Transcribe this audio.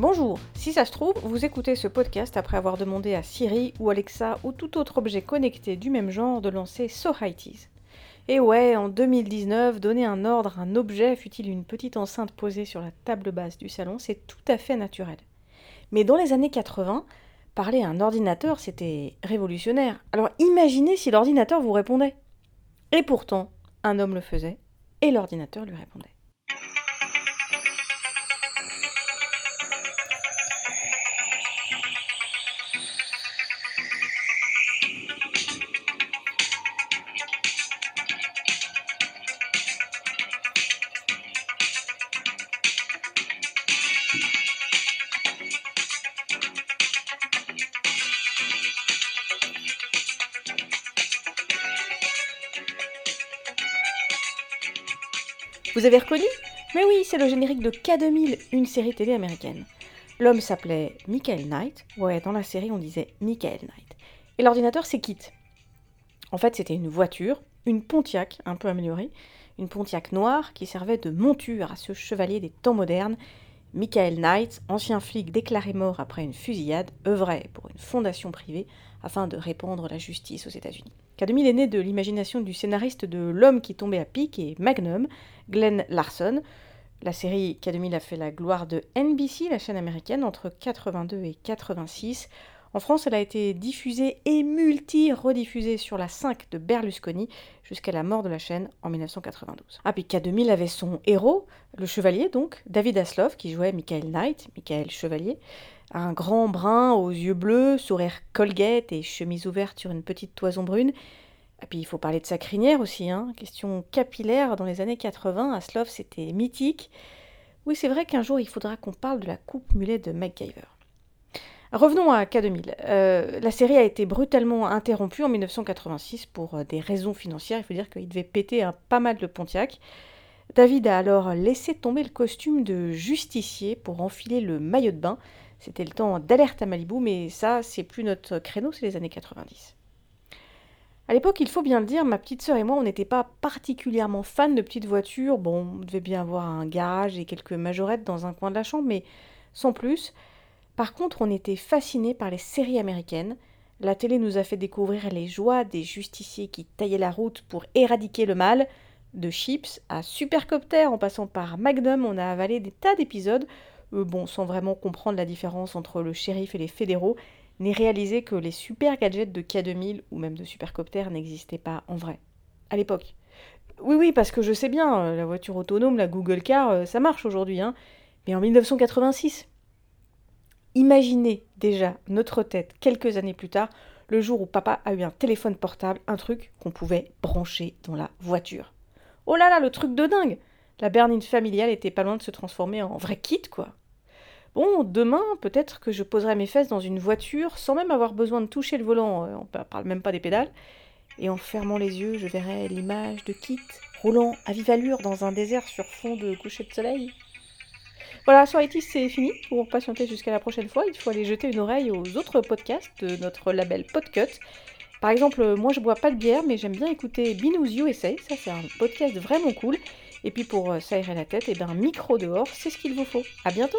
Bonjour, si ça se trouve, vous écoutez ce podcast après avoir demandé à Siri ou Alexa ou tout autre objet connecté du même genre de lancer Sohighties. Et ouais, en 2019, donner un ordre à un objet, fut-il une petite enceinte posée sur la table basse du salon, c'est tout à fait naturel. Mais dans les années 80, parler à un ordinateur, c'était révolutionnaire. Alors imaginez si l'ordinateur vous répondait. Et pourtant, un homme le faisait, et l'ordinateur lui répondait. Vous avez reconnu? Mais oui, c'est le générique de K2000, une série télé américaine. L'homme s'appelait Michael Knight. Ouais, dans la série, on disait Michael Knight. Et l'ordinateur, c'est Kit. En fait, c'était une voiture, une Pontiac, un peu améliorée, une Pontiac noire qui servait de monture à ce chevalier des temps modernes. Michael Knight, ancien flic déclaré mort après une fusillade, œuvrait pour une fondation privée afin de répandre la justice aux États-Unis. K2000 est né de l'imagination du scénariste de L'homme qui tombait à pic et Magnum, Glenn Larson. La série K2000 a fait la gloire de NBC, la chaîne américaine, entre 82 et 86. En France, elle a été diffusée et multi-rediffusée sur la 5 de Berlusconi jusqu'à la mort de la chaîne en 1992. Ah, puis K2000 avait son héros, le chevalier donc, David Asloff, qui jouait Michael Knight, Michael Chevalier, un grand brun aux yeux bleus, sourire colgate et chemise ouverte sur une petite toison brune. Et puis il faut parler de sa crinière aussi, hein. question capillaire dans les années 80, Asloff c'était mythique. Oui, c'est vrai qu'un jour il faudra qu'on parle de la coupe mulet de MacGyver. Revenons à K2000. Euh, la série a été brutalement interrompue en 1986 pour euh, des raisons financières. Il faut dire qu'il devait péter un pas mal de Pontiac. David a alors laissé tomber le costume de justicier pour enfiler le maillot de bain. C'était le temps d'alerte à Malibu, mais ça, c'est plus notre créneau, c'est les années 90. À l'époque, il faut bien le dire, ma petite sœur et moi, on n'était pas particulièrement fans de petites voitures. Bon, on devait bien avoir un garage et quelques majorettes dans un coin de la chambre, mais sans plus. Par contre, on était fascinés par les séries américaines. La télé nous a fait découvrir les joies des justiciers qui taillaient la route pour éradiquer le mal. De Chips à Supercopter en passant par Magnum, on a avalé des tas d'épisodes, euh, bon, sans vraiment comprendre la différence entre le shérif et les fédéraux, ni réaliser que les super gadgets de K2000 ou même de Supercopter n'existaient pas en vrai. À l'époque. Oui, oui, parce que je sais bien, euh, la voiture autonome, la Google Car, euh, ça marche aujourd'hui, hein. Mais en 1986, Imaginez déjà notre tête quelques années plus tard, le jour où papa a eu un téléphone portable, un truc qu'on pouvait brancher dans la voiture. Oh là là, le truc de dingue La berline familiale était pas loin de se transformer en vrai kit, quoi. Bon, demain, peut-être que je poserai mes fesses dans une voiture sans même avoir besoin de toucher le volant, euh, on parle même pas des pédales, et en fermant les yeux, je verrai l'image de Kit roulant à vive allure dans un désert sur fond de coucher de soleil. Voilà, sur IT, c'est fini. Pour patienter jusqu'à la prochaine fois, il faut aller jeter une oreille aux autres podcasts de notre label Podcut. Par exemple, moi je bois pas de bière, mais j'aime bien écouter Binous USA. Ça, c'est un podcast vraiment cool. Et puis pour euh, s'aérer la tête, et eh ben, micro dehors, c'est ce qu'il vous faut. À bientôt!